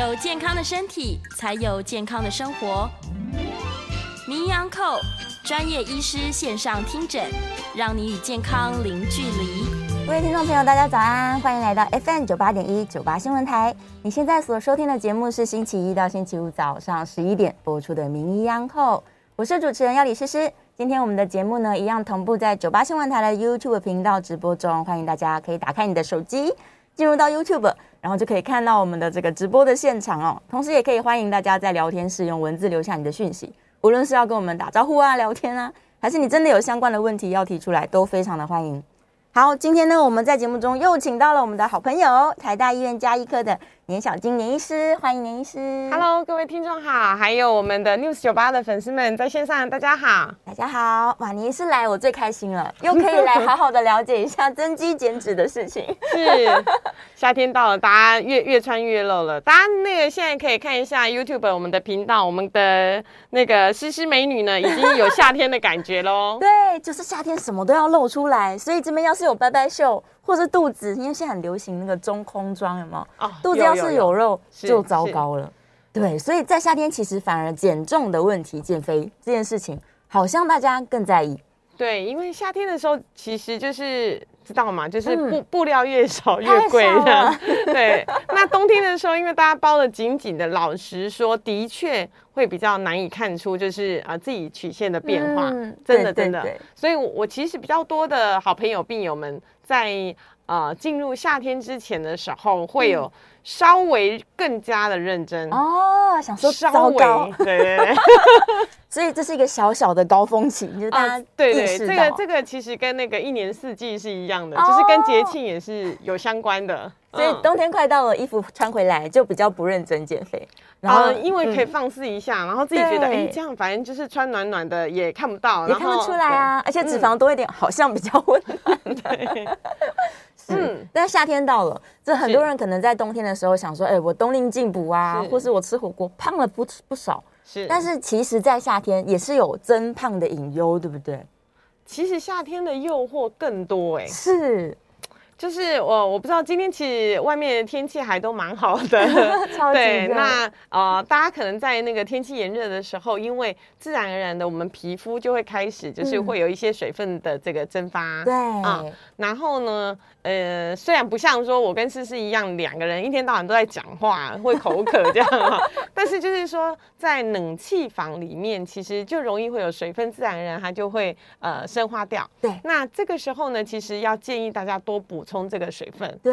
有健康的身体，才有健康的生活。名医安扣专业医师线上听诊，让你与健康零距离。各位听众朋友，大家早安，欢迎来到 FM 九八点一九八新闻台。你现在所收听的节目是星期一到星期五早上十一点播出的名医安扣，我是主持人要李诗诗。今天我们的节目呢，一样同步在九八新闻台的 YouTube 频道直播中，欢迎大家可以打开你的手机，进入到 YouTube。然后就可以看到我们的这个直播的现场哦，同时也可以欢迎大家在聊天室用文字留下你的讯息，无论是要跟我们打招呼啊、聊天啊，还是你真的有相关的问题要提出来，都非常的欢迎。好，今天呢，我们在节目中又请到了我们的好朋友，台大医院加医科的年小金年医师，欢迎年医师。Hello，各位听众好，还有我们的 News 九八的粉丝们在线上，大家好，大家好。哇，年医师来我最开心了，又可以来好好的了解一下增肌减脂的事情。是，夏天到了，大家越越穿越露了。大家那个现在可以看一下 YouTube 我们的频道，我们的那个诗诗美女呢，已经有夏天的感觉喽。对，就是夏天什么都要露出来，所以这边要是有拜拜袖。或是肚子，因为现在很流行那个中空装，有没有？哦，肚子要是有肉就糟糕了。对，所以在夏天其实反而减重的问题、减肥这件事情，好像大家更在意。对，因为夏天的时候其实就是知道吗，就是布、嗯、布料越少越贵的。对，那冬天的时候，因为大家包的紧紧的，老实说，的确会比较难以看出就是啊自己曲线的变化。嗯、真的真的。对对对，所以我，我其实比较多的好朋友、病友们。在呃进入夏天之前的时候，会有稍微更加的认真哦，想说稍微。对，所以这是一个小小的高峰期，就是大家对对，这个这个其实跟那个一年四季是一样的，就是跟节庆也是有相关的。所以冬天快到了，衣服穿回来就比较不认真减肥，然后因为可以放肆一下，然后自己觉得哎这样反正就是穿暖暖的也看不到，也看不出来啊，而且脂肪多一点好像比较温暖。对。嗯，但夏天到了，这很多人可能在冬天的时候想说，哎，我冬令进补啊，或是我吃火锅胖了不不少。是，但是其实，在夏天也是有增胖的隐忧，对不对？其实夏天的诱惑更多，哎，是。就是我我不知道今天其实外面的天气还都蛮好的，对，那呃大家可能在那个天气炎热的时候，因为自然而然的我们皮肤就会开始就是会有一些水分的这个蒸发，对啊，然后呢，呃虽然不像说我跟诗诗一样两个人一天到晚都在讲话会口渴这样，但是就是说在冷气房里面其实就容易会有水分，自然而然它就会呃生化掉，对，那这个时候呢，其实要建议大家多补。充这个水分，对，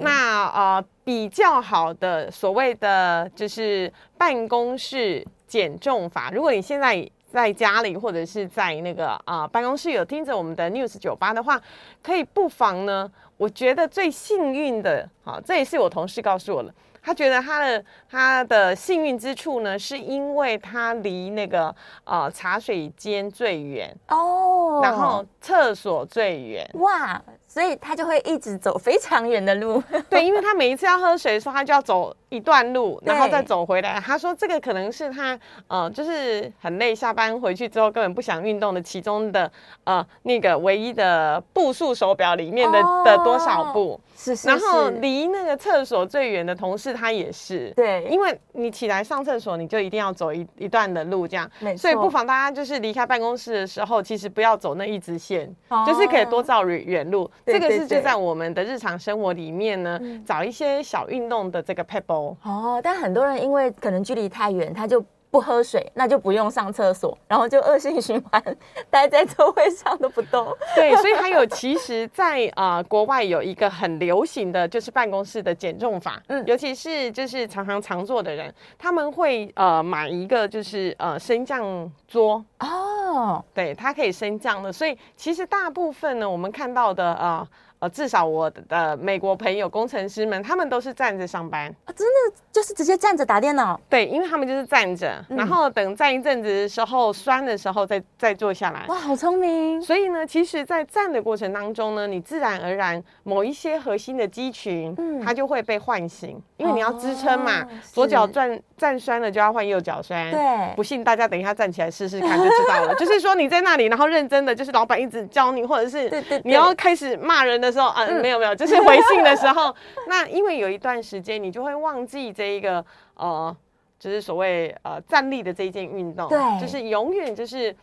那呃比较好的所谓的就是办公室减重法。如果你现在在家里或者是在那个啊、呃、办公室有听着我们的 News 酒吧的话，可以不妨呢。我觉得最幸运的，好，这也是我同事告诉我了。他觉得他的他的幸运之处呢，是因为他离那个呃茶水间最远哦，然后厕所最远哇。所以他就会一直走非常远的路，对，因为他每一次要喝水的时候，他就要走一段路，然后再走回来。他说这个可能是他呃，就是很累，下班回去之后根本不想运动的其中的呃那个唯一的步数手表里面的、哦、的多少步。是，是，是。然后离那个厕所最远的同事他也是，对，因为你起来上厕所，你就一定要走一一段的路，这样。所以不妨大家就是离开办公室的时候，其实不要走那一直线，哦、就是可以多照远远路。这个是就在我们的日常生活里面呢，找一些小运动的这个撇步哦。但很多人因为可能距离太远，他就不喝水，那就不用上厕所，然后就恶性循环，待在座位上都不动。对，所以还有，其实在，在呃国外有一个很流行的就是办公室的减重法，嗯，尤其是就是常常常坐的人，他们会呃买一个就是呃升降桌哦，对，它可以升降的，所以其实大部分呢，我们看到的啊。呃呃，至少我的美国朋友工程师们，他们都是站着上班啊，真的就是直接站着打电脑。对，因为他们就是站着，嗯、然后等站一阵子的时候，酸的时候再再坐下来。哇，好聪明！所以呢，其实，在站的过程当中呢，你自然而然某一些核心的肌群，嗯，它就会被唤醒，因为你要支撑嘛，哦、左脚站站酸了就要换右脚酸。对，不信大家等一下站起来试试看，就知道了。就是说你在那里，然后认真的，就是老板一直教你，或者是你要开始骂人的时候，啊，没有没有，就是回信的时候，那因为有一段时间你就会忘记这一个呃，就是所谓呃站立的这一件运动，对，就是永远就是。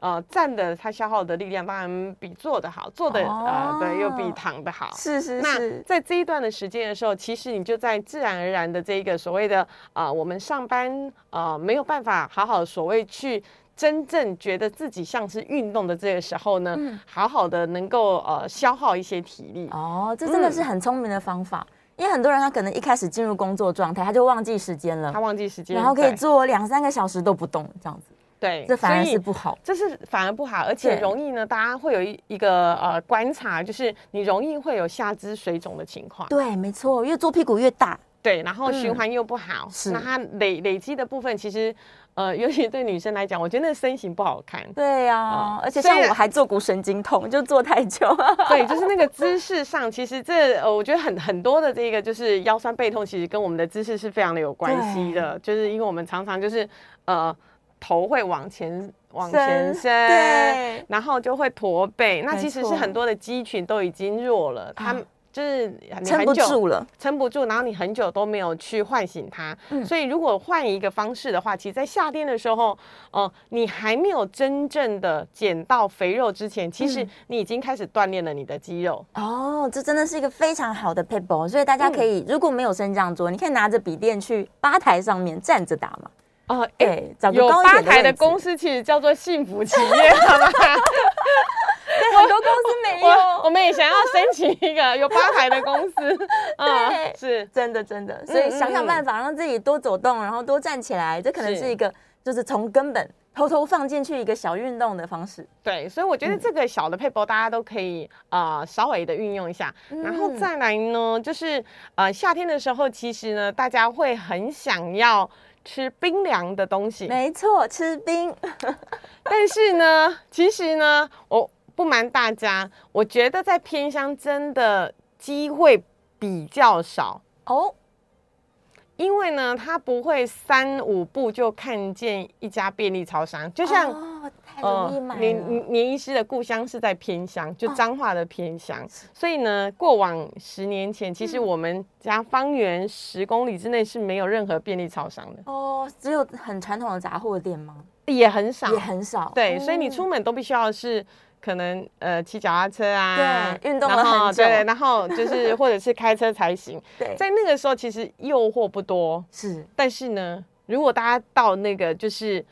呃，站的它消耗的力量当然比坐的好，坐的、哦、呃对，又比躺的好。是是是。那在这一段的时间的时候，其实你就在自然而然的这一个所谓的啊、呃，我们上班呃没有办法好好所谓去真正觉得自己像是运动的这个时候呢，嗯、好好的能够呃消耗一些体力。哦，这真的是很聪明的方法，嗯、因为很多人他可能一开始进入工作状态，他就忘记时间了，他忘记时间，然后可以做两三个小时都不动这样子。对，这反而是不好，这是反而不好，而且容易呢。大家会有一一个呃观察，就是你容易会有下肢水肿的情况。对，没错，越坐屁股越大。对，然后循环又不好，是那它累累积的部分，其实呃，尤其对女生来讲，我觉得那身形不好看。对呀，而且像我还坐骨神经痛，就坐太久。对，就是那个 姿势上，其实这呃，我觉得很很多的这个就是腰酸背痛，其实跟我们的姿势是非常的有关系的，就是因为我们常常就是呃。头会往前往前伸，对，然后就会驼背。那其实是很多的肌群都已经弱了，它就是撑不住了，撑不住。然后你很久都没有去唤醒它，所以如果换一个方式的话，其实，在夏天的时候，哦，你还没有真正的减到肥肉之前，其实你已经开始锻炼了你的肌肉。哦，这真的是一个非常好的撇步。所以大家可以，如果没有升降桌，你可以拿着笔电去吧台上面站着打嘛。哦，哎、欸，有吧台的公司其实叫做幸福企业，好吗？对，很多公司没有，我，我们也想要申请一个有吧台的公司。嗯、对，是真的，真的。所以想想办法让自己多走动，然后多站起来，这可能是一个就是从根本偷偷放进去一个小运动的方式。对，所以我觉得这个小的撇步大家都可以啊、呃、稍微的运用一下。然后再来呢，就是呃夏天的时候，其实呢大家会很想要。吃冰凉的东西，没错，吃冰。但是呢，其实呢，我不瞒大家，我觉得在偏乡真的机会比较少哦。因为呢，他不会三五步就看见一家便利超商，就像。哦哦，年年医师的故乡是在偏乡，就彰化的偏乡，哦、所以呢，过往十年前，其实我们家方圆十公里之内是没有任何便利超商的。哦，只有很传统的杂货店吗？也很少，也很少。对，所以你出门都必须要是可能呃骑脚踏车啊，对，运动了很久，对，然后就是 或者是开车才行。对，在那个时候其实诱惑不多，是，但是呢，如果大家到那个就是。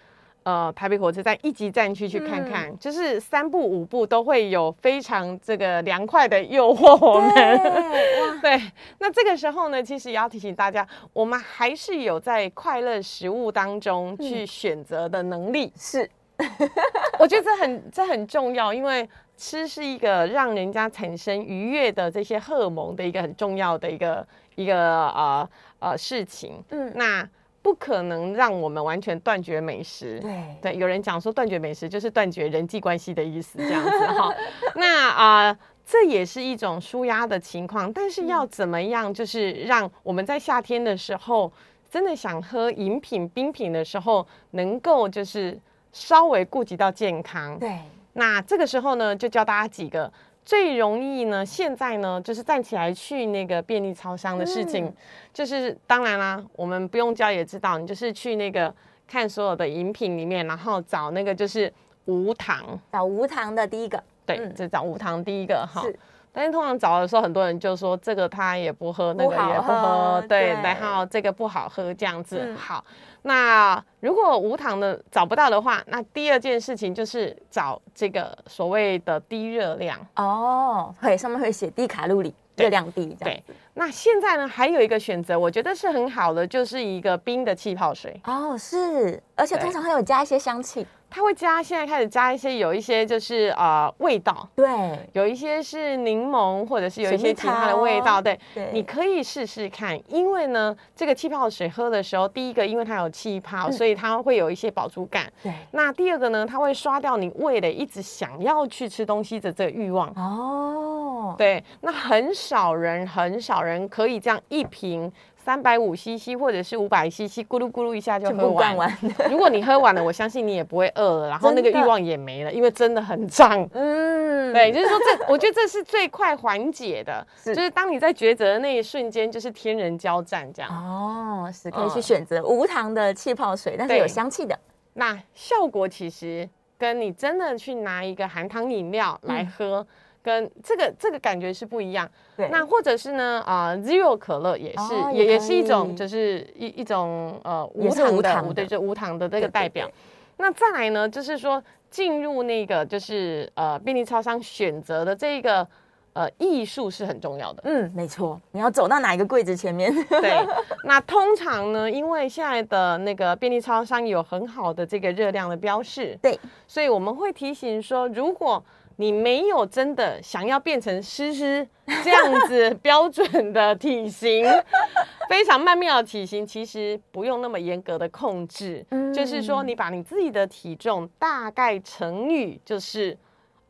呃，台北火车站一级站区去看看，嗯、就是三步五步都会有非常这个凉快的诱惑我们。对，对，那这个时候呢，其实也要提醒大家，我们还是有在快乐食物当中去选择的能力。是、嗯，我觉得这很这很重要，因为吃是一个让人家产生愉悦的这些荷尔蒙的一个很重要的一个一个呃呃事情。嗯，那。不可能让我们完全断绝美食。对对，有人讲说断绝美食就是断绝人际关系的意思，这样子哈。那啊、呃，这也是一种舒压的情况。但是要怎么样，就是让我们在夏天的时候，真的想喝饮品、冰品的时候，能够就是稍微顾及到健康。对。那这个时候呢，就教大家几个。最容易呢，现在呢，就是站起来去那个便利超商的事情，嗯、就是当然啦，我们不用教也知道，你就是去那个看所有的饮品里面，然后找那个就是无糖，找无糖的第一个，对，嗯、就找无糖第一个哈。但是通常找的时候，很多人就说这个他也不喝，那个也不喝，对，对，然后这个不好喝这样子。嗯、好，那如果无糖的找不到的话，那第二件事情就是找这个所谓的低热量哦，会，上面会写低卡路里，热量低这样。对，那现在呢还有一个选择，我觉得是很好的，就是一个冰的气泡水。哦，是，而且通常会有加一些香气。它会加，现在开始加一些，有一些就是呃味道，对，有一些是柠檬，或者是有一些其他的味道，对，对，你可以试试看。因为呢，这个气泡水喝的时候，第一个因为它有气泡，嗯、所以它会有一些饱足感。对，那第二个呢，它会刷掉你胃里一直想要去吃东西的这个欲望。哦，对，那很少人，很少人可以这样一瓶三百五 CC 或者是五百 CC，咕噜咕噜一下就喝完。完如果你喝完了，我相信你也不会饿了，然后那个欲望也没了，因为真的很胀。嗯，对，就是说这，我觉得这是最快缓解的，是就是当你在抉择的那一瞬间，就是天人交战这样。哦，是可以去选择无糖的气泡水，但是有香气的。那效果其实跟你真的去拿一个含糖饮料来喝。嗯跟这个这个感觉是不一样，对。那或者是呢，啊、呃、，Zero 可乐也是，哦、也也是一种，就是一一种呃无糖的，对，就无糖的这个代表。对对对，那再来呢，就是说进入那个就是呃便利超商选择的这个呃艺术是很重要的。嗯，没错，你要走到哪一个柜子前面？对。那通常呢，因为现在的那个便利超商有很好的这个热量的标示，对，所以我们会提醒说，如果你没有真的想要变成诗诗这样子 标准的体型，非常曼妙的体型，其实不用那么严格的控制，嗯、就是说你把你自己的体重大概乘以就是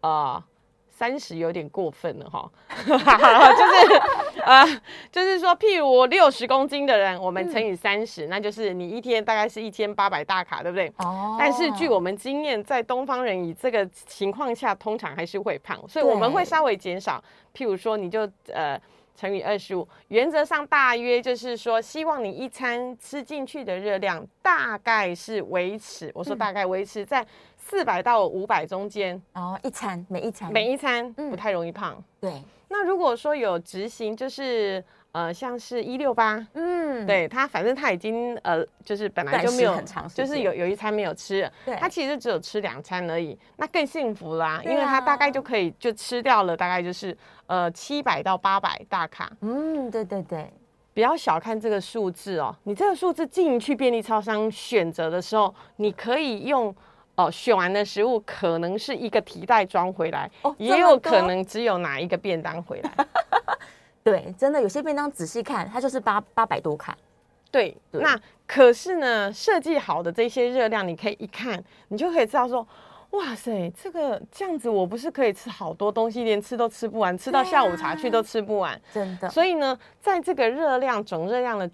呃。三十有点过分了哈，就是呃，就是说，譬如我六十公斤的人，我们乘以三十，嗯，那就是你一天大概是一千八百大卡，对不对？哦。但是据我们经验，在东方人以这个情况下，通常还是会胖，所以我们会稍微减少。譬如说，你就呃乘以二十五，原则上大约就是说，希望你一餐吃进去的热量大概是维持，我说大概维持在。四百到五百中间。哦，一餐每一餐。每一餐不太容易胖。嗯、对，那如果说有执行，就是呃，像是一六八，嗯，对他，反正他已经呃，就是本来就没有，就是有有一餐没有吃，对，他其实只有吃两餐而已，那更幸福啦，啊，因为他大概就可以就吃掉了，大概就是呃七百到八百大卡。嗯，对对对，不要小看这个数字哦，你这个数字进去便利超商选择的时候，你可以用。哦，选完的食物可能是一个提袋装回来，哦，也有可能只有拿一个便当回来。对，真的有些便当仔细看，它就是八八百多卡。对，对，那可是呢，设计好的这些热量，你可以一看，你就可以知道说，哇塞，这个这样子，我不是可以吃好多东西，连吃都吃不完，吃到下午茶去都吃不完。真的。所以呢，在这个热量总热量的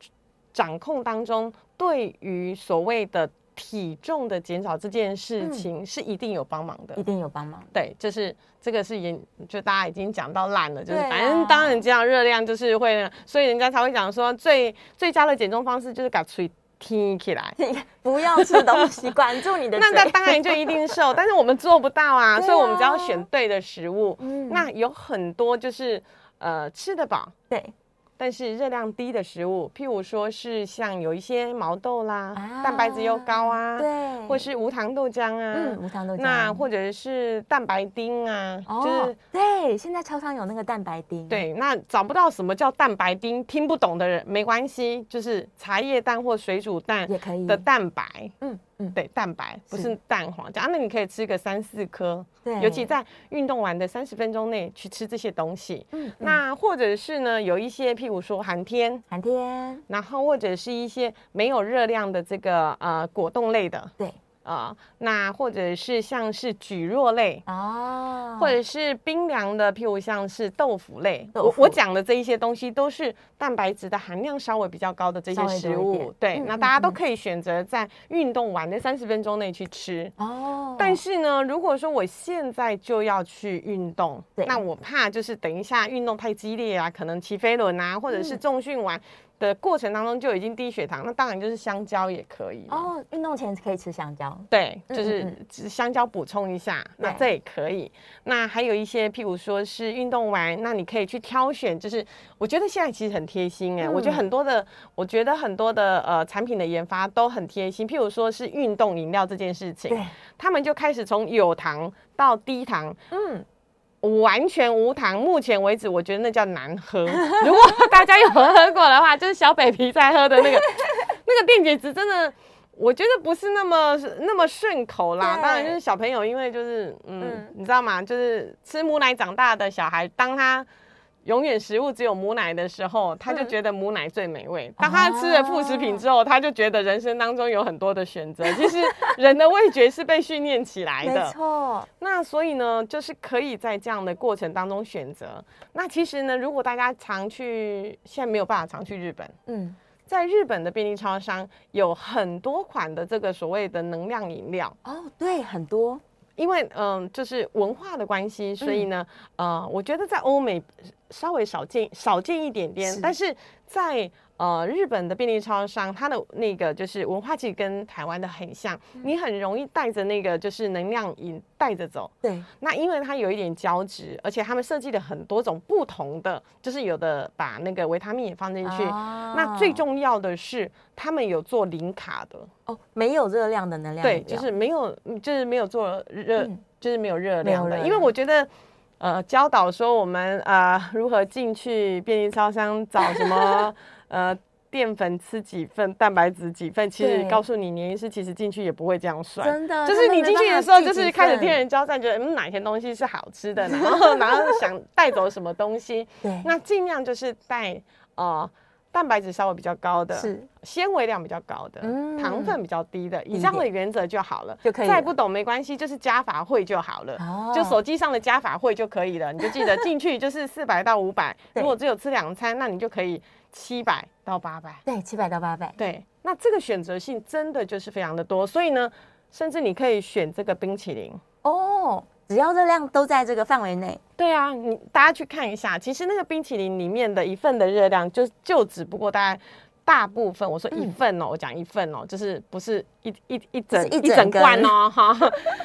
掌控当中，对于所谓的。体重的减少这件事情是一定有帮忙的，一定有帮忙。对，就是这个是已就大家已经讲到烂了，就是反正当然这样热量就是会，所以人家才会讲说最最佳的减重方式就是把嘴听起来，不要吃东西，管住你的 嘴。那那当然就一定瘦，但是我们做不到啊，所以我们只要选对的食物。嗯那有很多就是呃吃得饱，对。但是热量低的食物，譬如说是像有一些毛豆啦，啊、蛋白质又高啊，对，或是无糖豆浆啊，嗯，无糖豆浆，那或者是蛋白丁啊，哦、就是对，现在超商有那个蛋白丁，对，那找不到什么叫蛋白丁，听不懂的人没关系，就是茶叶蛋或水煮蛋也可以的蛋白，嗯。嗯，对，蛋白不是。蛋黄，这样那你可以吃个三四颗，对，尤其在运动完的三十分钟内去吃这些东西。嗯，那或者是呢，有一些譬如说寒天，寒天，然后或者是一些没有热量的这个呃果冻类的，对。啊、呃，那或者是像是蒟蒻类哦，或者是冰凉的，譬如像是豆腐类。腐我我讲的这一些东西都是蛋白质的含量稍微比较高的这些食物。对、嗯，那大家都可以选择在运动完的三十分钟内去吃哦。但是呢，如果说我现在就要去运动，那我怕就是等一下运动太激烈啊，可能骑飞轮啊，或者是重训完。嗯的过程当中就已经低血糖，那当然就是香蕉也可以哦。运动前可以吃香蕉，对，就是香蕉补充一下，嗯嗯，那这也可以。那还有一些，譬如说是运动完，那你可以去挑选，就是我觉得现在其实很贴心哎、欸嗯，我觉得很多的，我觉得很多的呃产品的研发都很贴心。譬如说是运动饮料这件事情，对，他们就开始从有糖到低糖，嗯。完全无糖，目前为止我觉得那叫难喝。如果大家有喝过的话，就是小北皮在喝的那个 那个电解质，真的我觉得不是那么那么顺口啦。当然就是小朋友，因为就是嗯，嗯，你知道吗？就是吃母奶长大的小孩，当他。永远食物只有母奶的时候，他就觉得母奶最美味。当他吃了副食品之后，他就觉得人生当中有很多的选择。其实人的味觉是被训练起来的，没错。那所以呢，就是可以在这样的过程当中选择。那其实呢，如果大家常去，现在没有办法常去日本，嗯，在日本的便利超商有很多款的这个所谓的能量饮料哦，对，很多。因为嗯、呃，就是文化的关系，所以呢，嗯、呃，我觉得在欧美稍微少见少见一点点，是。但是在呃日本的便利超商，它的那个就是文化其实跟台湾的很像，嗯、你很容易带着那个就是能量饮带着走。对，那因为它有一点胶质，而且他们设计了很多种不同的，就是有的把那个维他命也放进去。哦、那最重要的是，他们有做零卡的。哦，没有热量的能量，对，就是没有，就是没有做热，嗯、就是没有热量的。因为我觉得，呃，教导说我们啊、呃、如何进去便利超商找什么呃淀粉吃几份，蛋白质几份，其实告诉你，年医师其实进去也不会这样算，真的，就是你进去的时候就是开始天人交战，觉得嗯哪些东西是好吃的，然后 然后想带走什么东西，对，那尽量就是带呃。蛋白质稍微比较高的，是纤维量比较高的，嗯、糖分比较低的，以这样的原则就好了，就可以。再不懂没关系，就是加法会就好了，哦、就手机上的加法会就可以了。你就记得进去就是四百到五百，如果只有吃两餐，那你就可以七百到八百。对，七百到八百。对，那这个选择性真的就是非常的多，所以呢，甚至你可以选这个冰淇淋哦。只要热量都在这个范围内，对啊，你大家去看一下，其实那个冰淇淋里面的一份的热量就就只不过大概。大部分我说一份哦，我讲一份哦，就是不是一一一整一整罐哦，哈，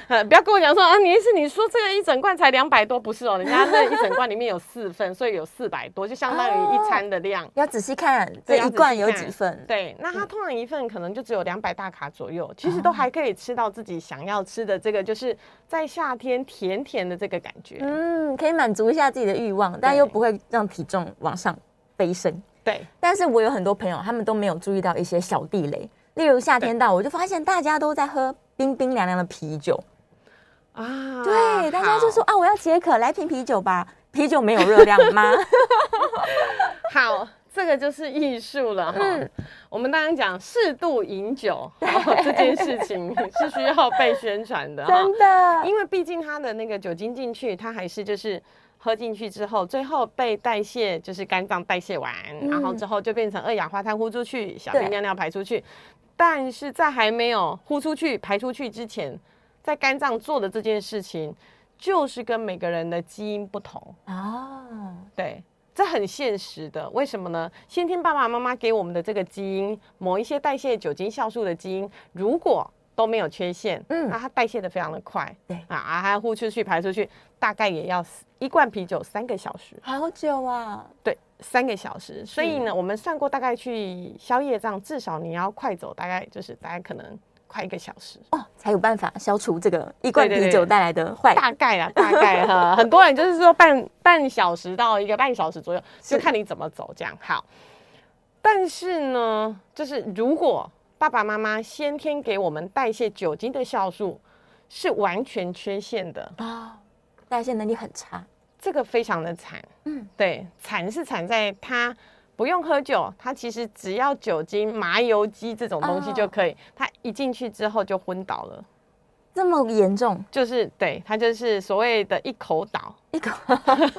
不要跟我讲说啊，你意思你说这个一整罐才两百多，不是哦，人家那一整罐里面有四份，所以有四百多，就相当于一餐的量。要仔细看这一罐有几份？对，那它通常一份可能就只有两百大卡左右，其实都还可以吃到自己想要吃的这个，就是在夏天甜甜的这个感觉。嗯，可以满足一下自己的欲望，但又不会让体重往上飞升。对，但是我有很多朋友，他们都没有注意到一些小地雷，例如夏天到，我就发现大家都在喝冰冰凉凉的啤酒。啊，对，大家就说啊，我要解渴，来瓶啤酒吧，啤酒没有热量吗？好，这个就是艺术了哈。嗯，我们当然讲适度饮酒这件事情是需要被宣传的，真的，因为毕竟它的那个酒精进去，它还是就是。喝进去之后，最后被代谢，就是肝脏代谢完，嗯、然后之后就变成二氧化碳呼出去，小便尿尿排出去。但是在还没有呼出去、排出去之前，在肝脏做的这件事情，就是跟每个人的基因不同哦。对，这很现实的。为什么呢？先天爸爸妈妈给我们的这个基因，某一些代谢酒精酵素的基因，如果都没有缺陷，嗯，那它代谢的非常的快，对啊，还要呼出去、排出去，大概也要一罐啤酒三个小时，好久啊，对，三个小时。所以呢，嗯、我们算过，大概去宵夜这样，至少你要快走，大概就是大概可能快一个小时哦，才有办法消除这个一罐啤酒带来的坏。大概啊，大概哈，很多人就是说半半小时到一个半小时左右，就看你怎么走这样。好，但是呢，就是如果。爸爸妈妈先天给我们代谢酒精的酵素是完全缺陷的啊、哦，代谢能力很差，这个非常的惨。嗯，对，惨是惨在他不用喝酒，他其实只要酒精、麻油鸡这种东西就可以，哦、他一进去之后就昏倒了。这么严重，就是对他就是所谓的一口倒，一口。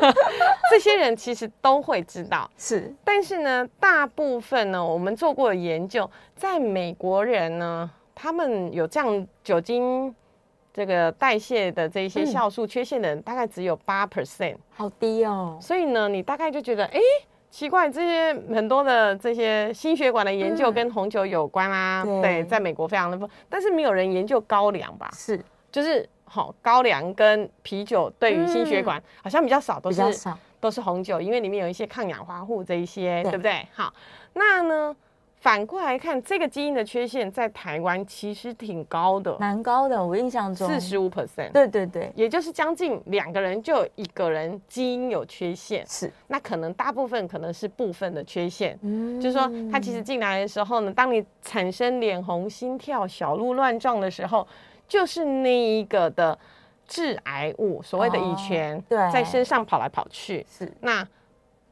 这些人其实都会知道，是。但是呢，大部分呢，我们做过的研究，在美国人呢，他们有这样酒精这个代谢的这些酵素缺陷的人，嗯、大概只有八 percent，好低哦。所以呢，你大概就觉得，哎。奇怪，这些很多的这些心血管的研究跟红酒有关啊，嗯、对，在美国非常的多，但是没有人研究高粱吧？是，就是好、哦、高粱跟啤酒对于心血管好像比较少，都是都是红酒，因为里面有一些抗氧化物这一些，对，对不对？好，那呢？反过来看，这个基因的缺陷在台湾其实挺高的，蛮高的。我印象中四十五 percent，对对对，也就是将近两个人就有一个人基因有缺陷。是，那可能大部分可能是部分的缺陷。嗯，就是说他其实进来的时候呢，当你产生脸红、心跳、小鹿乱撞的时候，就是那一个的致癌物，所谓的乙醛，对，在身上跑来跑去。是，那。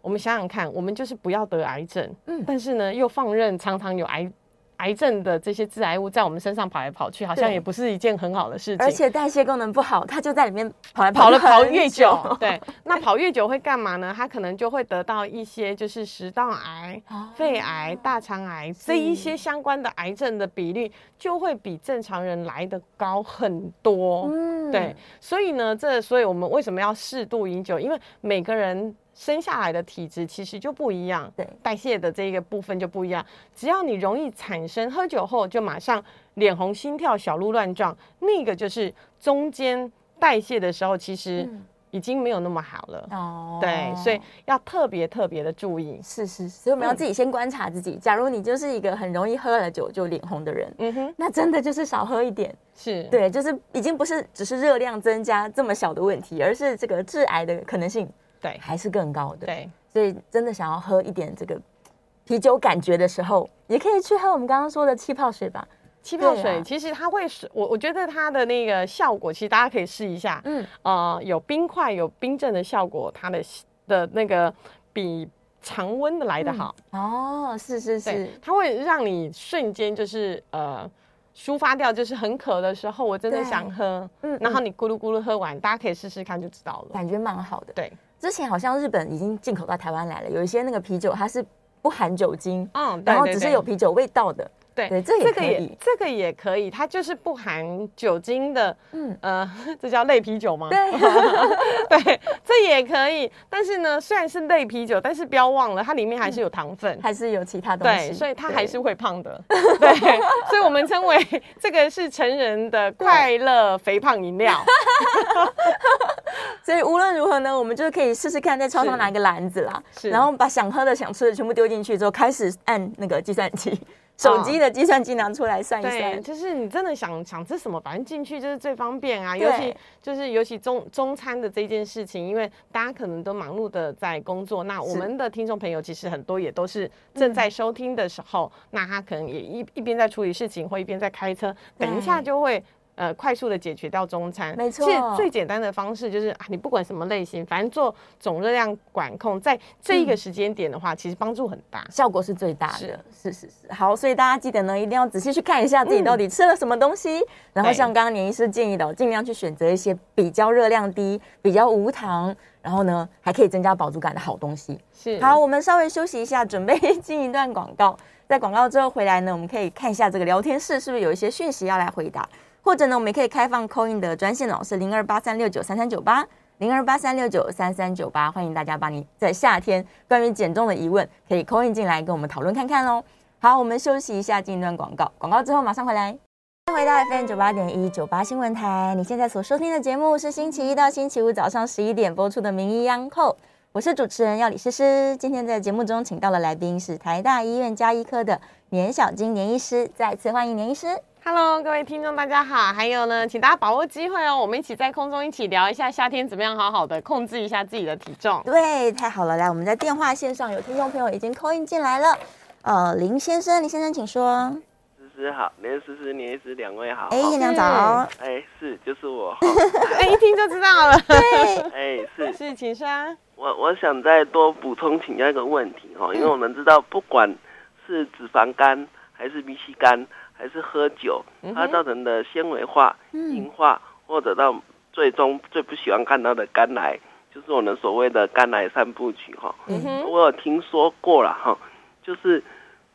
我们想想看，我们就是不要得癌症，嗯，但是呢，又放任常常有癌癌症的这些致癌物在我们身上跑来跑去，好像也不是一件很好的事情。而且代谢功能不好，它就在里面跑来跑了跑越久。对，那跑越久会干嘛呢？它可能就会得到一些就是食道癌、肺癌、大肠癌这一些相关的癌症的比例就会比正常人来的高很多。嗯，对，所以呢，这所以我们为什么要适度饮酒？因为每个人。生下来的体质其实就不一样，对，代谢的这个部分就不一样。只要你容易产生喝酒后就马上脸红、心跳、小鹿乱撞，那个就是中间代谢的时候其实已经没有那么好了。哦、嗯，对，所以要特别特别的注意。是是，所以我们要自己先观察自己。假如你就是一个很容易喝了酒就脸红的人，嗯哼，那真的就是少喝一点。是对，就是已经不是只是热量增加这么小的问题，而是这个致癌的可能性。对，还是更高的。对，所以真的想要喝一点这个啤酒感觉的时候，也可以去喝我们刚刚说的气泡水吧。气泡水其实它会是，我我觉得它的那个效果，其实大家可以试一下。嗯，呃，有冰块、有冰镇的效果，它的的那个比常温的来的好。哦，是是是，它会让你瞬间就是呃抒发掉，就是很渴的时候，我真的想喝。嗯，然后你咕噜咕噜喝完，大家可以试试看就知道了，感觉蛮好的。对。之前好像日本已经进口到台湾来了，有一些那个啤酒它是不含酒精，嗯，然后只是有啤酒味道的。对，对，这也可以，这个也可以，它就是不含酒精的，嗯呃，这叫类啤酒吗？对，对，这也可以。但是呢，虽然是类啤酒，但是不要忘了，它里面还是有糖分，还是有其他东西，对，所以它还是会胖的。对，所以我们称为这个是成人的快乐肥胖饮料。所以无论如何呢，我们就是可以试试看，在超市拿一个篮子啦，是，然后把想喝的、想吃的全部丢进去之后，开始按那个计算机。手机的计算机拿出来算一算，对，就是你真的想想吃什么，反正进去就是最方便啊。尤其就是尤其中中餐的这件事情，因为大家可能都忙碌的在工作，那我们的听众朋友其实很多也都是正在收听的时候，那他可能也一一边在处理事情，或一边在开车，等一下就会。呃，快速的解决掉中餐，没错。其实最简单的方式就是啊，你不管什么类型，反正做总热量管控，在这一个时间点的话，嗯、其实帮助很大，效果是最大的。是是是是。好，所以大家记得呢，一定要仔细去看一下自己到底吃了什么东西，嗯、然后像刚刚年医师建议的，尽量去选择一些比较热量低、比较无糖，然后呢还可以增加饱足感的好东西。是。好，我们稍微休息一下，准备进一段广告。在广告之后回来呢，我们可以看一下这个聊天室是不是有一些讯息要来回答。或者呢，我们也可以开放 Coin 的专线哦，是零二八三六九三三九八，零二八三六九三三九八，欢迎大家把你在夏天关于减重的疑问可以 call in 进来跟我们讨论看看喽。好，我们休息一下，进一段广告，广告之后马上回来。欢迎回到 FM 九八点一九八新闻台，你现在所收听的节目是星期一到星期五早上十一点播出的《名医央叩》，我是主持人药理诗诗。今天在节目中请到的来宾是台大医院加医科的年小金年医师，再次欢迎年医师。Hello，各位听众，大家好。还有呢，请大家把握机会哦，我们一起在空中一起聊一下夏天怎么样好好的控制一下自己的体重。对，太好了，来，我们在电话线上有听众朋友已经 call in 进来了。呃，林先生，林先生，请说。思思好，连诗诗、年医师两位好。哎，叶娘早。哎，是，就是我。哎，一听就知道了。对。哎，是是，请说。我我想再多补充请教一个问题哦，因为我们知道，不管是脂肪肝还是鼻息肝。还是喝酒，它造成的纤维化、硬化，或者到最终最不喜欢看到的肝癌，就是我们所谓的肝癌三部曲哈。我有听说过了哈，就是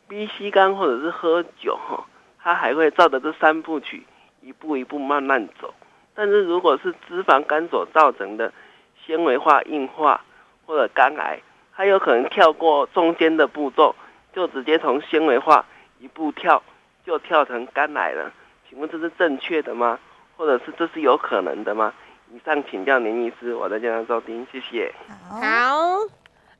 B、C 肝或者是喝酒哈，它还会照着这三部曲一步一步慢慢走。但是如果是脂肪肝所造成的纤维化、硬化或者肝癌，它有可能跳过中间的步骤，就直接从纤维化一步跳。就跳成肝癌了，请问这是正确的吗？或者是这是有可能的吗？以上请教您医师，我在健康收听，谢谢。好，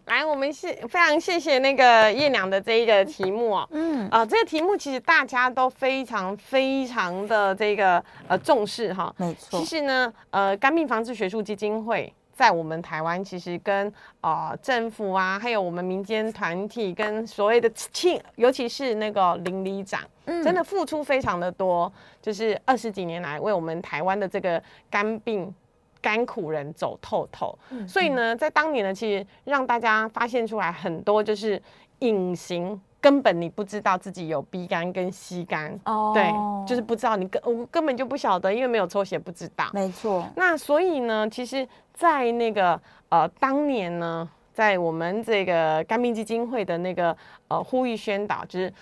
来，我们谢非常谢谢那个叶娘的这一个题目哦。嗯啊、呃，这个题目其实大家都非常非常的这个呃重视哈。没错。其实呢，呃，肝病防治学术基金会。在我们台湾，其实跟啊、呃、政府啊，还有我们民间团体，跟所谓的亲，尤其是那个邻里长，嗯，真的付出非常的多，就是二十几年来为我们台湾的这个肝病甘苦人走透透。嗯、所以呢，在当年呢，其实让大家发现出来很多就是隐形根本你不知道自己有 B 肝跟 C 肝，哦，对，就是不知道，你根我根本就不晓得，因为没有抽血不知道。没错。那所以呢，其实，在那个呃当年呢，在我们这个肝病基金会的那个呃呼吁宣导，就是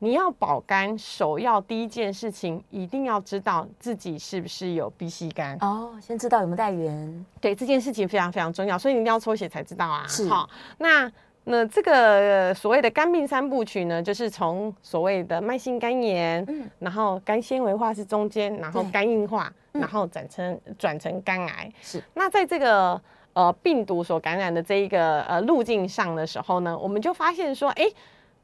你要保肝，首要第一件事情，一定要知道自己是不是有 B、C 肝。哦，先知道有没有带源。对，这件事情非常非常重要，所以你一定要抽血才知道啊。是。好，那。那这个所谓的肝病三部曲呢，就是从所谓的慢性肝炎，嗯，然后肝纤维化是中间，然后肝硬化，然后转成转成肝癌。是。那在这个呃病毒所感染的这一个呃路径上的时候呢，我们就发现说，哎。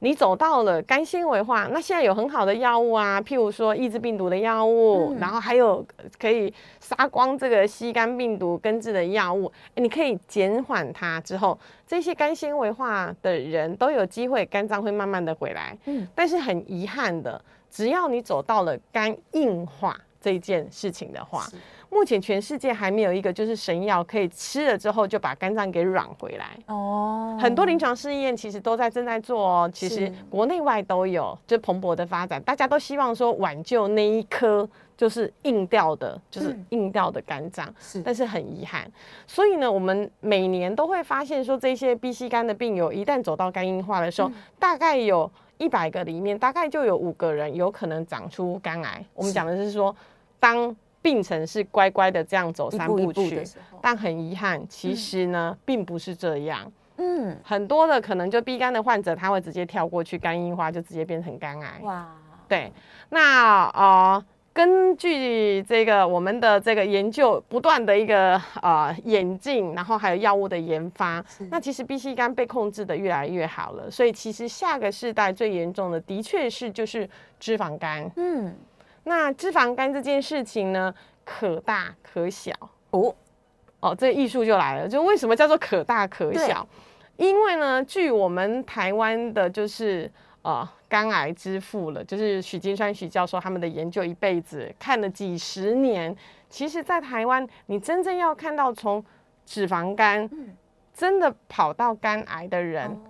你走到了肝纤维化，那现在有很好的药物啊，譬如说抑制病毒的药物，嗯、然后还有可以杀光这个吸肝病毒根治的药物，你可以减缓它之后，这些肝纤维化的人都有机会肝脏会慢慢的回来。嗯，但是很遗憾的，只要你走到了肝硬化这件事情的话。目前全世界还没有一个就是神药，可以吃了之后就把肝脏给软回来哦。很多临床试验其实都在正在做哦，其实国内外都有，就蓬勃的发展。大家都希望说挽救那一颗就是硬掉的，就是硬掉的肝脏。是，但是很遗憾。所以呢，我们每年都会发现说，这些 B、C 肝的病友一旦走到肝硬化的时候，大概有一百个里面，大概就有五个人有可能长出肝癌。我们讲的是说，当病程是乖乖的这样走三部曲，一步一步，但很遗憾，其实呢、嗯，并不是这样。嗯，很多的可能就 B 肝的患者，他会直接跳过去肝硬化，就直接变成肝癌。哇，对。那呃，根据这个我们的这个研究，不断的一个呃演进，然后还有药物的研发，那其实 B、C 肝被控制的越来越好了。所以其实下个世代最严重的，的确是就是脂肪肝。嗯。那脂肪肝这件事情呢，可大可小哦。哦，这艺术就来了，就为什么叫做可大可小？因为呢，据我们台湾的，就是呃肝癌之父了，就是许金川许教授他们的研究，一辈子看了几十年。其实，在台湾，你真正要看到从脂肪肝真的跑到肝癌的人，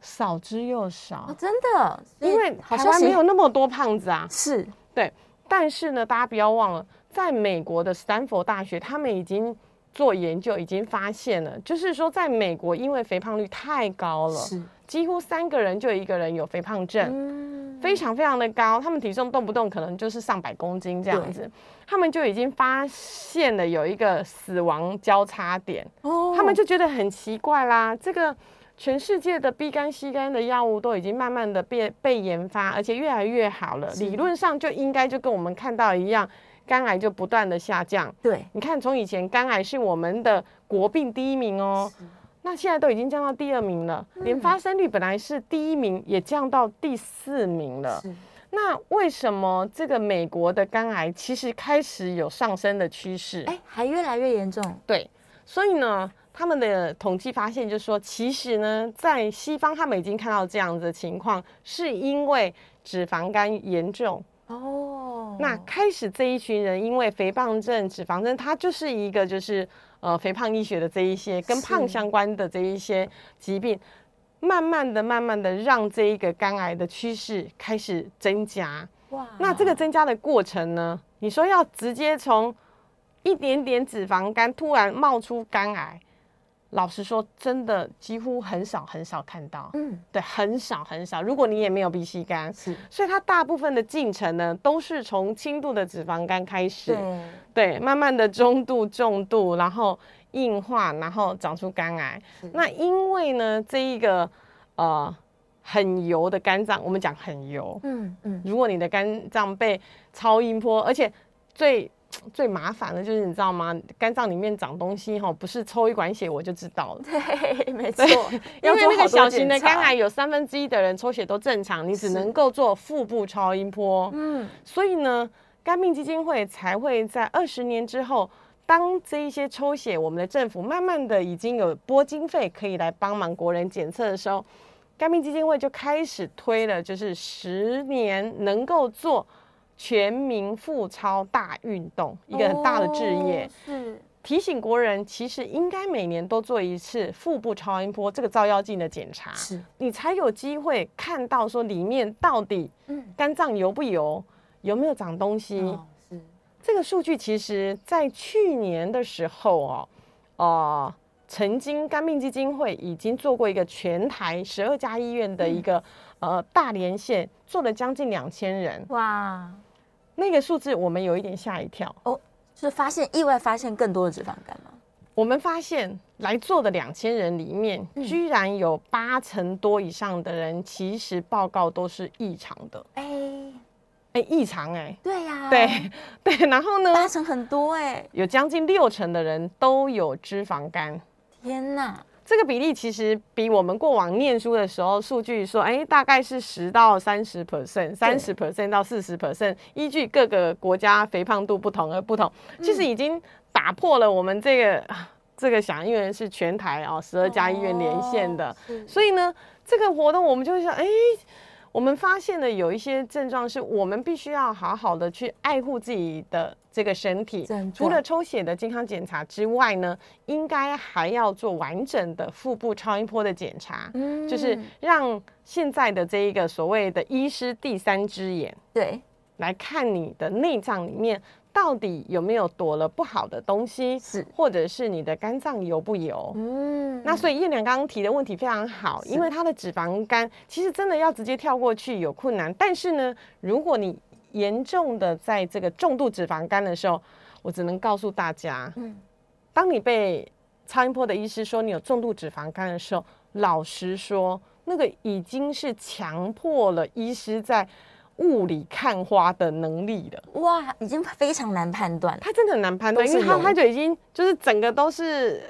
少之又少。哦，真的，因为台湾没有那么多胖子啊。是。对，但是呢，大家不要忘了，在美国的斯坦福大学，他们已经做研究，已经发现了，就是说，在美国，因为肥胖率太高了，是几乎三个人就一个人有肥胖症，嗯，非常非常的高，他们体重动不动可能就是上百公斤这样子，他们就已经发现了有一个死亡交叉点，哦，他们就觉得很奇怪啦，这个。全世界的 B 肝、C 肝的药物都已经慢慢的被被研发，而且越来越好了。理论上就应该就跟我们看到一样，肝癌就不断的下降。对，你看从以前肝癌是我们的国病第一名哦，那现在都已经降到第二名了，连发生率本来是第一名也降到第四名了。那为什么这个美国的肝癌其实开始有上升的趋势？哎，还越来越严重。对，所以呢。他们的统计发现，就是说，其实呢，在西方他们已经看到这样子的情况，是因为脂肪肝严重哦。那开始这一群人，因为肥胖症、脂肪症，它就是一个就是呃肥胖医学的这一些跟胖相关的这一些疾病，慢慢的、慢慢的让这一个肝癌的趋势开始增加。哇！那这个增加的过程呢，你说要直接从一点点脂肪肝突然冒出肝癌？老实说，真的几乎很少很少看到，嗯，对，很少很少。如果你也没有 B、C 肝，是，所以它大部分的进程呢，都是从轻度的脂肪肝开始，对，对，慢慢的中度、重度，然后硬化，然后长出肝癌。那因为呢，这一个呃很油的肝脏，我们讲很油，嗯嗯，如果你的肝脏被超音波，而且最。最麻烦的就是你知道吗？肝脏里面长东西哈，不是抽一管血我就知道了。对，没错。因为那个小型的肝癌有三分之一的人抽血都正常，你只能够做腹部超音波。嗯。所以呢，肝病基金会才会在二十年之后，当这一些抽血，我们的政府慢慢的已经有拨经费可以来帮忙国人检测的时候，肝病基金会就开始推了，就是十年能够做。全民腹超大运动，一个很大的置业。哦、是，提醒国人，其实应该每年都做一次腹部超音波这个照妖镜的检查，是。你才有机会看到说里面到底肝脏油不油，有没有长东西。哦、是。这个数据，其实在去年的时候哦，呃，曾经肝病基金会已经做过一个全台十二家医院的一个、嗯、呃大连线，做了将近两千人。哇，那个数字我们有一点吓一跳哦。是发现意外发现更多的脂肪肝吗？我们发现来做的两千人里面，嗯、居然有八成多以上的人，其实报告都是异常的。哎哎、欸，异、欸、常哎、欸，对呀、啊，对 对，然后呢？八成很多哎、欸，有将近六成的人都有脂肪肝。天哪！这个比例其实比我们过往念书的时候数据说，哎，大概是十到三十 percent，三十 percent 到四十 percent，依据各个国家肥胖度不同而不同。其实已经打破了我们这个 这个响应人是全台啊十二家医院连线的，所以呢，这个活动我们就会想，哎。我们发现了有一些症状，是我们必须要好好的去爱护自己的这个身体。除了抽血的健康检查之外呢，应该还要做完整的腹部超音波的检查，嗯，就是让现在的这一个所谓的医师第三只眼，对，来看你的内脏里面。到底有没有躲了不好的东西？是，或者是你的肝脏油不油？嗯，那所以叶良刚刚提的问题非常好，因为他的脂肪肝其实真的要直接跳过去有困难。但是呢，如果你严重的在这个重度脂肪肝的时候，我只能告诉大家，嗯，当你被超音波的医师说你有重度脂肪肝的时候，老实说，那个已经是强迫了医师在。雾里看花的能力了，哇，已经非常难判断。他真的很难判断，因为他他就已经就是整个都是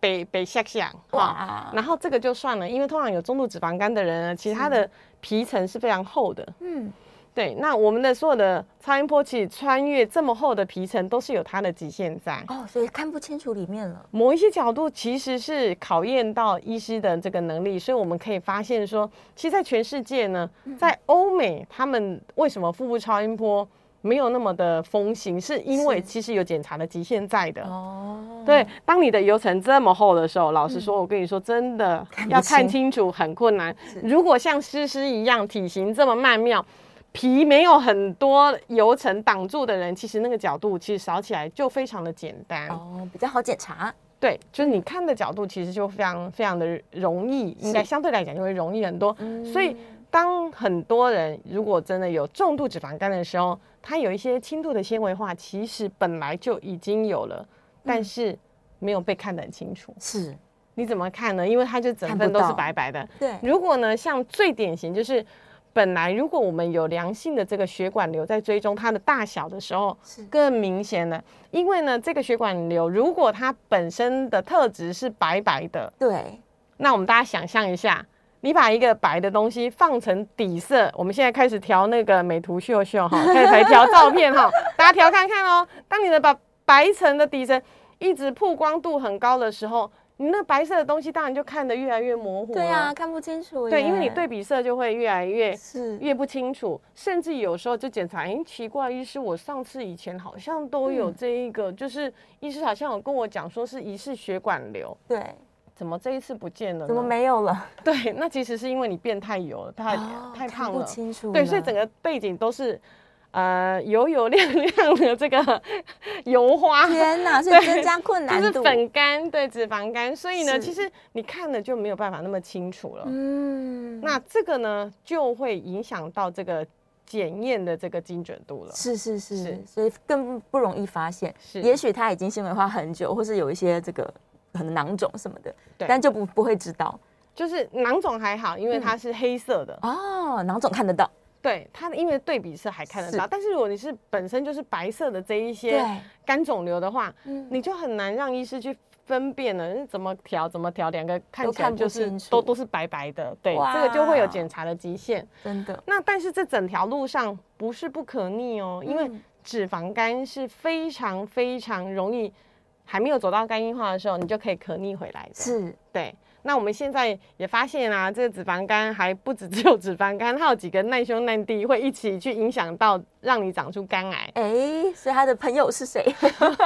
北北下下哇，然后这个就算了，因为通常有中度脂肪肝的人呢，其实他的皮层是非常厚的，嗯。对，那我们的所有的超音波其实穿越这么厚的皮层，都是有它的极限在哦，所以看不清楚里面了。某一些角度其实是考验到医师的这个能力，所以我们可以发现说，其实，在全世界呢，在欧美，他们为什么腹部超音波没有那么的风行，是因为其实有检查的极限在的哦。对，当你的油层这么厚的时候，老实说，我跟你说，真的要看清楚很困难。如果像诗诗一样体型这么曼妙。皮没有很多油层挡住的人，其实那个角度其实扫起来就非常的简单哦，比较好检查。对，就是你看的角度其实就非常非常的容易，应该相对来讲就会容易很多。所以当很多人如果真的有重度脂肪肝的时候，它有一些轻度的纤维化，其实本来就已经有了，但是没有被看得很清楚。是，你怎么看呢？因为它就整份都是白白的。对，如果呢，像最典型就是。本来，如果我们有良性的这个血管瘤在追踪它的大小的时候，是更明显的。因为呢，这个血管瘤如果它本身的特质是白白的，对，那我们大家想象一下，你把一个白的东西放成底色，我们现在开始调那个美图秀秀哈，开始来调照片哈，大家调看看哦。当你的把白层的底层一直曝光度很高的时候。你那白色的东西当然就看得越来越模糊了。对啊，看不清楚。对，因为你对比色就会越来越是越不清楚，甚至有时候就检查，哎，奇怪，医师，我上次以前好像都有这一个，嗯、就是医师好像有跟我讲说是疑似血管瘤。对，怎么这一次不见了？怎么没有了？对，那其实是因为你变太油了，太、哦、太胖了。不清楚。对，所以整个背景都是。呃，油油亮亮的这个油花，天哪，是增加困难度。就是粉肝，对，脂肪肝，所以呢，其实你看了就没有办法那么清楚了。嗯，那这个呢，就会影响到这个检验的这个精准度了。是是是，是，所以更不容易发现。是，也许它已经纤维化很久，或是有一些这个可能囊肿什么的，对，但就不不会知道。就是囊肿还好，因为它是黑色的。嗯、哦，囊肿看得到。对它，因为对比色还看得到，但是如果你是本身就是白色的这一些肝肿瘤的话，你就很难让医师去分辨了，怎么调怎么调，两个看起来就是都都是白白的，对，这个就会有检查的极限，真的。那但是这整条路上不是不可逆哦，因为脂肪肝是非常非常容易还没有走到肝硬化的时候，你就可以可逆回来的。是，对。那我们现在也发现啊，这个脂肪肝还不止只有脂肪肝，它有几个难兄难弟会一起去影响到让你长出肝癌。哎、欸，所以他的朋友是谁？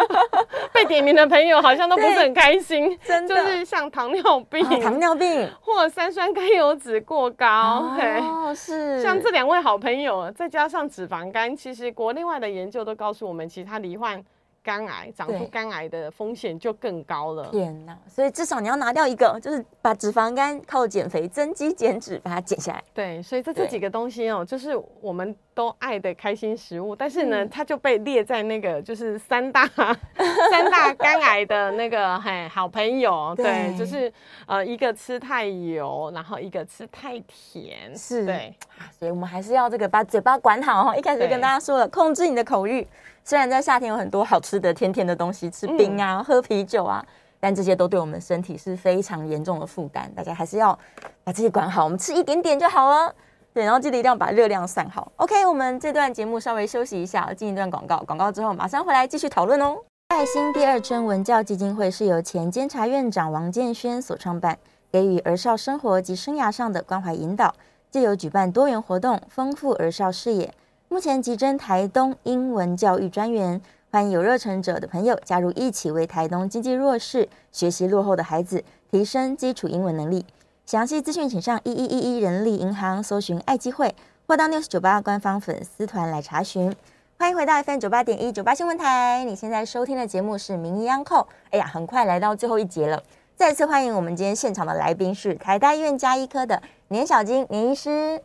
被点名的朋友好像都不是很开心，真的就是像糖尿病、哦、糖尿病 或三酸甘油酯过高。哦，是。像这两位好朋友，再加上脂肪肝，其实国内外的研究都告诉我们，其实他罹患。肝癌长出肝癌的风险就更高了。天哪！所以至少你要拿掉一个，就是把脂肪肝靠减肥增肌减脂把它减下来。对，所以这这几个东西哦，就是我们都爱的开心食物，但是呢，嗯、它就被列在那个就是三大 三大肝癌的那个嘿好朋友。对，对，就是呃一个吃太油，然后一个吃太甜。是，对。所以我们还是要这个把嘴巴管好哦。一开始就跟大家说了，控制你的口欲。虽然在夏天有很多好吃的、甜甜的东西，吃冰啊、嗯、喝啤酒啊，但这些都对我们身体是非常严重的负担。大家还是要把自己管好，我们吃一点点就好了。对，然后记得一定要把热量算好。OK，我们这段节目稍微休息一下，进一段广告。广告之后马上回来继续讨论哦。爱心第二春文教基金会是由前监察院长王建煊所创办，给予儿少生活及生涯上的关怀引导，借由举办多元活动，丰富儿少视野。目前急征台东英文教育专员，欢迎有热忱者的朋友加入，一起为台东经济弱势、学习落后的孩子提升基础英文能力。详细资讯请上一一一一人力银行搜寻爱机会，或到 News 九八官方粉丝团来查询。欢迎回到 FM 九八点一九八新闻台，你现在收听的节目是名医央叩。哎呀，很快来到最后一节了，再次欢迎我们今天现场的来宾是台大医院加医科的年小金年医师。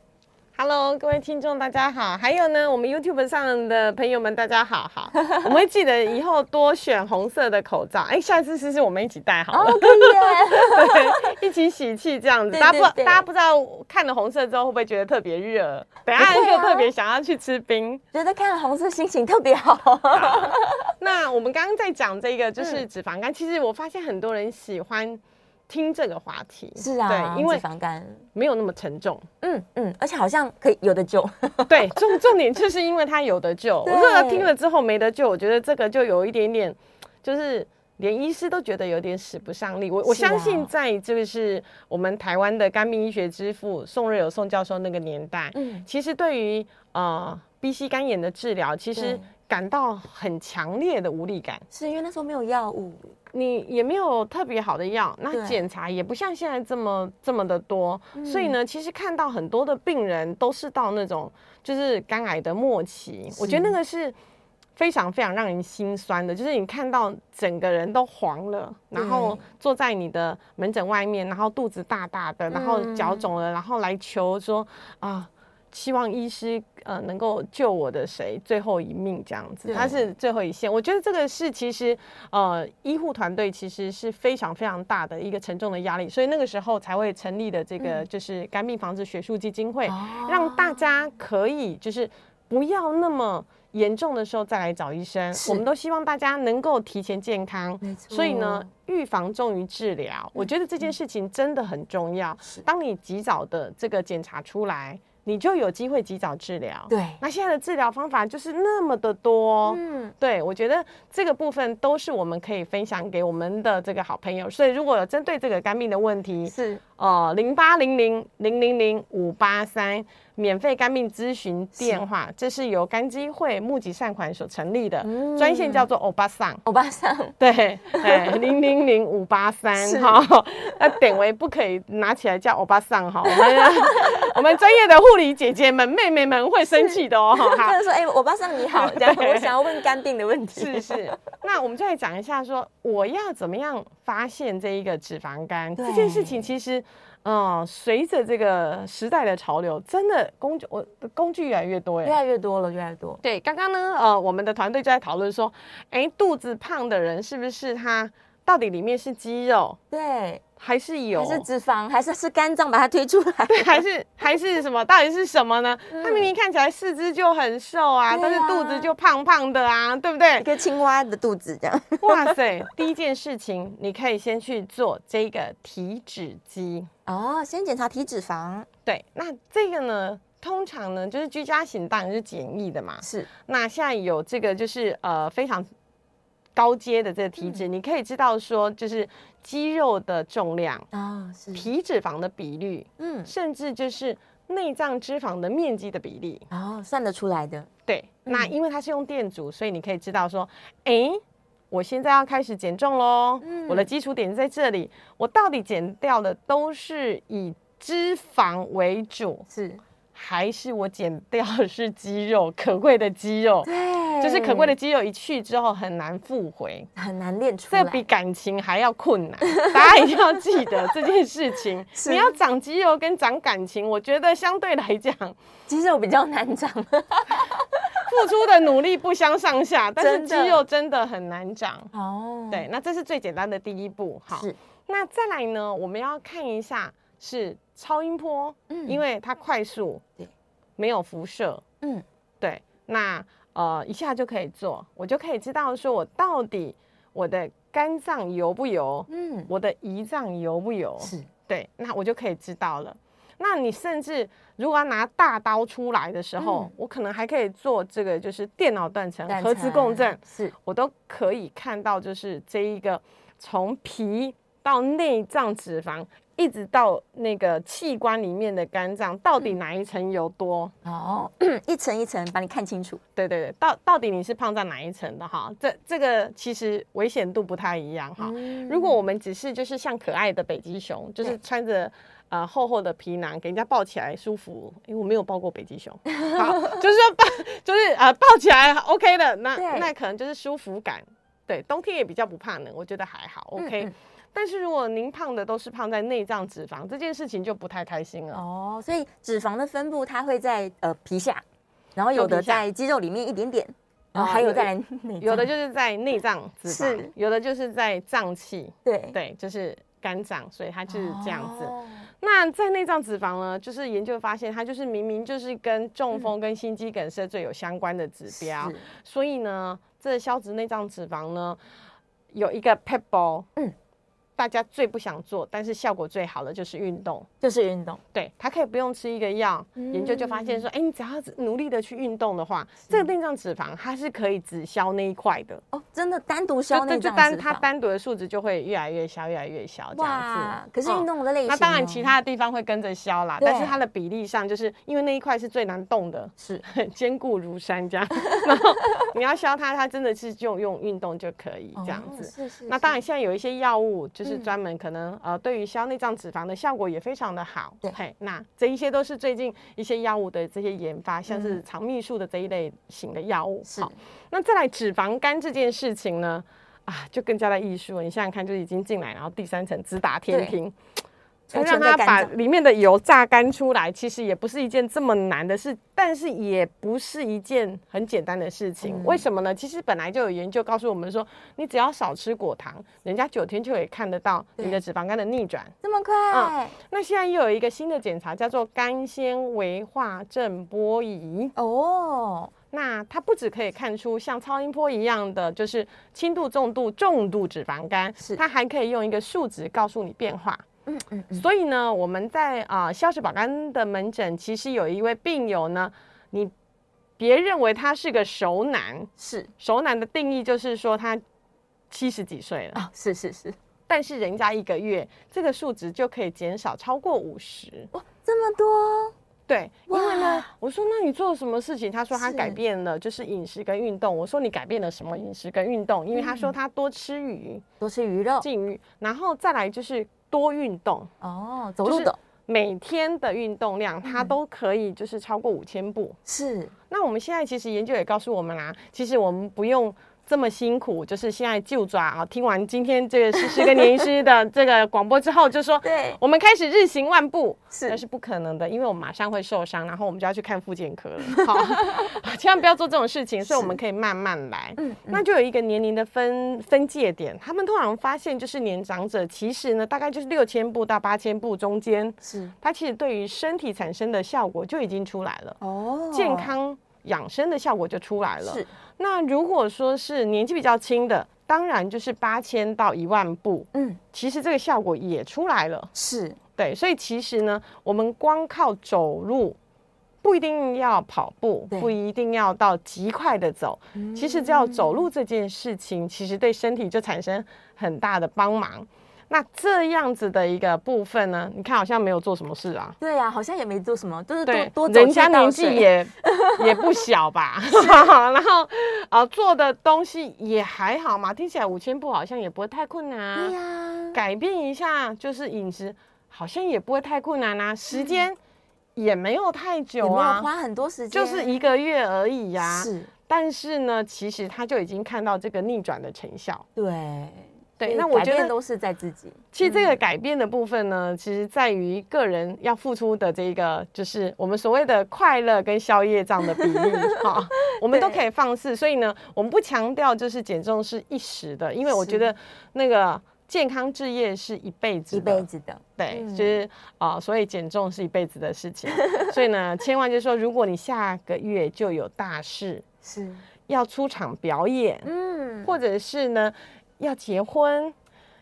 Hello，各位听众，大家好。还有呢，我们 YouTube 上的朋友们，大家好好。我们会记得以后多选红色的口罩。哎，下次试试我们一起戴好了。哦，可以 对，一起喜气这样子。大家不，大家不知道看了红色之后会不会觉得特别热？等下就特别想要去吃冰。觉得看了红色心情特别好。好，那我们刚刚在讲这个就是脂肪肝，嗯，其实我发现很多人喜欢。听这个话题。是啊，对，因为脂肪肝没有那么沉重，嗯嗯，而且好像可以有的救，对，重重点就是因为它有的救。我说听了之后没得救，我觉得这个就有一点点，就是连医师都觉得有点使不上力。我、啊、我相信在就是我们台湾的肝病医学之父宋瑞友宋教授那个年代，嗯，其实对于呃 B C 肝炎的治疗，其实感到很强烈的无力感，是因为那时候没有药物。你也没有特别好的药，那检查也不像现在这么这么的多，所以呢，其实看到很多的病人都是到那种就是肝癌的末期，我觉得那个是非常非常让人心酸的，就是你看到整个人都黄了，然后坐在你的门诊外面，然后肚子大大的，然后脚肿了，然后来求说啊。希望医师呃能够救我的谁最后一命这样子，他是最后一线。我觉得这个是其实呃医护团队其实是非常非常大的一个沉重的压力，所以那个时候才会成立的这个就是肝病防治学术基金会，让大家可以就是不要那么严重的时候再来找医生。我们都希望大家能够提前健康，所以呢预防重于治疗。我觉得这件事情真的很重要。当你及早的这个检查出来。你就有机会及早治疗。对，那现在的治疗方法就是那么的多。嗯，对，我觉得这个部分都是我们可以分享给我们的这个好朋友。所以如果有针对这个肝病的问题，是呃零八零零零零零五八三。免费肝病咨询电话，这是由肝基会募集善款所成立的专线，叫做欧巴桑。欧巴桑，对，哎，零零零五八三，哈，那典韦不可以拿起来叫欧巴桑哈，我们 我们专业的护理姐姐们、妹妹们会生气的哦。哈，就是说，哎，欧巴桑你好，这样 我想要问肝病的问题。是是，那我们就来讲一下，说我要怎么样发现这一个脂肪肝这件事情，其实。嗯，随着这个时代的潮流，真的工具我的工具越来越多，越来越多了，越来越多。对，刚刚呢，呃，我们的团队就在讨论说，哎，肚子胖的人是不是他到底里面是肌肉？对。还是有，还是脂肪，还是是肝脏把它推出来？对，还是还是什么？到底是什么呢？嗯、他明明看起来四肢就很瘦啊，啊，但是肚子就胖胖的啊，对不对？一个青蛙的肚子这样。哇塞！第一件事情，你可以先去做这个体脂机哦，先检查体脂肪。对，那这个呢，通常呢就是居家型当然是简易的嘛。是。那现在有这个就是呃非常。高阶的这个体脂，嗯、你可以知道说，就是肌肉的重量啊，是。皮脂肪的比率，嗯，甚至就是内脏脂肪的面积的比例，哦，算得出来的。对，嗯、那因为它是用电阻，所以你可以知道说，哎、欸，我现在要开始减重喽，嗯、我的基础点在这里，我到底减掉的都是以脂肪为主，是。还是我减掉的是肌肉，可贵的肌肉，对，就是可贵的肌肉一去之后很难复回，很难练出来，这比感情还要困难。大家一定要记得 这件事情，你要长肌肉跟长感情，我觉得相对来讲，肌肉比较难长，付出的努力不相上下，但是肌肉真的很难长哦。对，那这是最简单的第一步，好，那再来呢，我们要看一下是。超音波，嗯，因为它快速，对，没有辐射，嗯，对，那呃一下就可以做，我就可以知道说我到底我的肝脏油不油，嗯，我的胰脏油不油，是。对，那我就可以知道了。那你甚至如果要拿大刀出来的时候，嗯、我可能还可以做这个，就是电脑断层、核磁共振，是。我都可以看到，就是这一个从皮到内脏脂肪。一直到那个器官里面的肝脏，到底哪一层油多？嗯、哦，一层一层把你看清楚。对对对，到到底你是胖在哪一层的哈？这这个其实危险度不太一样哈。嗯、如果我们只是就是像可爱的北极熊，就是穿着呃厚厚的皮囊，给人家抱起来舒服。因为我没有抱过北极熊，好，就是说抱就是呃抱起来 OK 的，那那可能就是舒服感。对，冬天也比较不怕冷，我觉得还好 OK。嗯嗯但是如果您胖的都是胖在内脏脂肪，这件事情就不太开心了哦。所以脂肪的分布它会在呃皮下，然后有的在肌肉里面一点点，然后还有在内，有的就是在内脏 脂肪，是有的就是在脏器，对对，就是肝脏，所以它就是这样子。哦、那在内脏脂肪呢，就是研究发现它就是明明就是跟中风跟心肌梗塞最有相关的指标，是所以呢，这消脂内脏脂肪呢有一个撇步，嗯。大家最不想做，但是效果最好的就是运动，就是运动。对，他可以不用吃一个药，嗯、研究就发现说，哎、欸，你只要努力的去运动的话，这个内脏脂肪它是可以只消那一块的。哦，真的单独消内脏脂肪，就单它单独的数值就会越来越消，越来越消这样子。可是运动的类型、哦嗯，那当然其他的地方会跟着消啦，但是它的比例上，就是因为那一块是最难动的，是 坚固如山这样。然后你要消它，它真的是就用运动就可以这样子。哦、是，是是。那当然现在有一些药物就是。是专门可能呃，对于消内脏脂肪的效果也非常的好。对，嘿，那这一些都是最近一些药物的这些研发，像是肠泌素的这一类型的药物。是。好，那再来脂肪肝这件事情呢，啊，就更加的艺术。你想想看，就已经进来，然后第三层直达天庭。让它把里面的油榨干出来，其实也不是一件这么难的事，但是也不是一件很简单的事情。嗯、为什么呢？其实本来就有研究告诉我们说，你只要少吃果糖，人家九天就可以看得到你的脂肪肝的逆转。这么快？嗯。那现在又有一个新的检查，叫做肝纤维化震波仪。哦。那它不只可以看出像超音波一样的，就是轻度、重度、重度脂肪肝，是它还可以用一个数值告诉你变化。嗯嗯，嗯，所以呢，我们在啊消食保肝的门诊，其实有一位病友呢，你别认为他是个熟男，是熟男的定义就是说他七十几岁了啊，是是是，但是人家一个月这个数值就可以减少超过五十，哇，这么多？对，因为呢，我说那你做了什么事情？他说他改变了，就是饮食跟运动。我说你改变了什么饮食跟运动？因为他说他多吃鱼，多吃鱼肉，禁鱼，然后再来就是。多运动哦，走路的每天的运动量，它都可以就是超过五千步。是，那我们现在其实研究也告诉我们啦，其实我们不用。这么辛苦，就是现在就抓啊！听完今天这个诗诗跟年医师的这个广播之后，就说，对，我们开始日行万步，是，那是不可能的，因为我们马上会受伤，然后我们就要去看复健科了。好，千万不要做这种事情，所以我们可以慢慢来。嗯，那就有一个年龄的分分界点，他们通常发现就是年长者，其实呢，大概就是六千步到八千步中间，是，它其实对于身体产生的效果就已经出来了。哦，健康养生的效果就出来了。是。那如果说是年纪比较轻的，当然就是八千到一万步，嗯，其实这个效果也出来了，是。对，所以其实呢，我们光靠走路不一定要跑步，不一定要到极快的走，其实只要走路这件事情，其实对身体就产生很大的帮忙。那这样子的一个部分呢，你看好像没有做什么事啊？对呀、啊，好像也没做什么，就是多多人家年纪也 也不小吧 然后啊、呃、做的东西也还好嘛，听起来五千步好像也不会太困难啊。对呀、啊，改变一下就是饮食，好像也不会太困难啊，时间。嗯也没有太久啊，花很多时间，就是一个月而已呀、啊。是，但是呢，其实他就已经看到这个逆转的成效。对，对，那我觉得都是在自己。其实这个改变的部分呢，嗯、其实在于个人要付出的这个，就是我们所谓的快乐跟宵夜这样的比例哈，我们都可以放肆。所以呢，我们不强调就是减重是一时的，因为我觉得那个。健康置业是一辈子，一辈子的，对，嗯、就是啊、呃，所以减重是一辈子的事情，所以呢，千万就是说，如果你下个月就有大事，是要出场表演，嗯，或者是呢要结婚，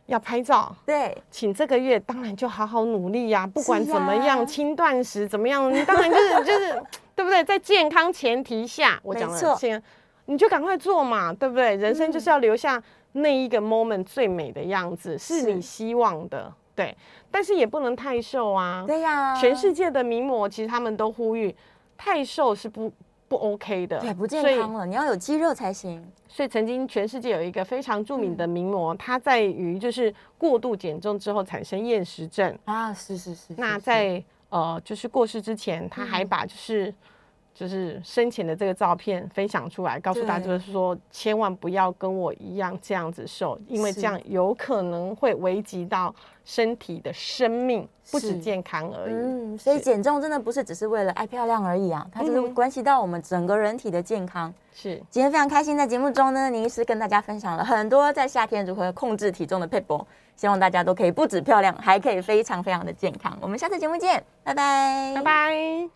要拍照，对，请这个月当然就好好努力呀、啊，不管怎么样，轻断食怎么样，你当然就是 就是对不对？在健康前提下，我讲了先，你就赶快做嘛，对不对？人生就是要留下。那一个 moment 最美的样子是你希望的，对，但是也不能太瘦啊。对呀，全世界的名模其实他们都呼吁，太瘦是不不 OK 的，对，不健康了。你要有肌肉才行。所以曾经全世界有一个非常著名的名模，他在于就是过度减重之后产生厌食症啊，是是是。那在呃就是过世之前，他还把就是。就是生前的这个照片分享出来，告诉大家就是说，千万不要跟我一样这样子瘦，因为这样有可能会危及到身体的生命，不止健康而已。嗯，所以减重真的不是只是为了爱漂亮而已啊，它就是关系到我们整个人体的健康。是，今天非常开心，在节目中呢，倪医师跟大家分享了很多在夏天如何控制体重的撇步，希望大家都可以不止漂亮，还可以非常非常的健康。我们下次节目见，拜拜，拜拜。